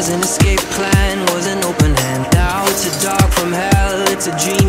was an escape plan, was an open hand. Now It's a dog from hell, it's a dream.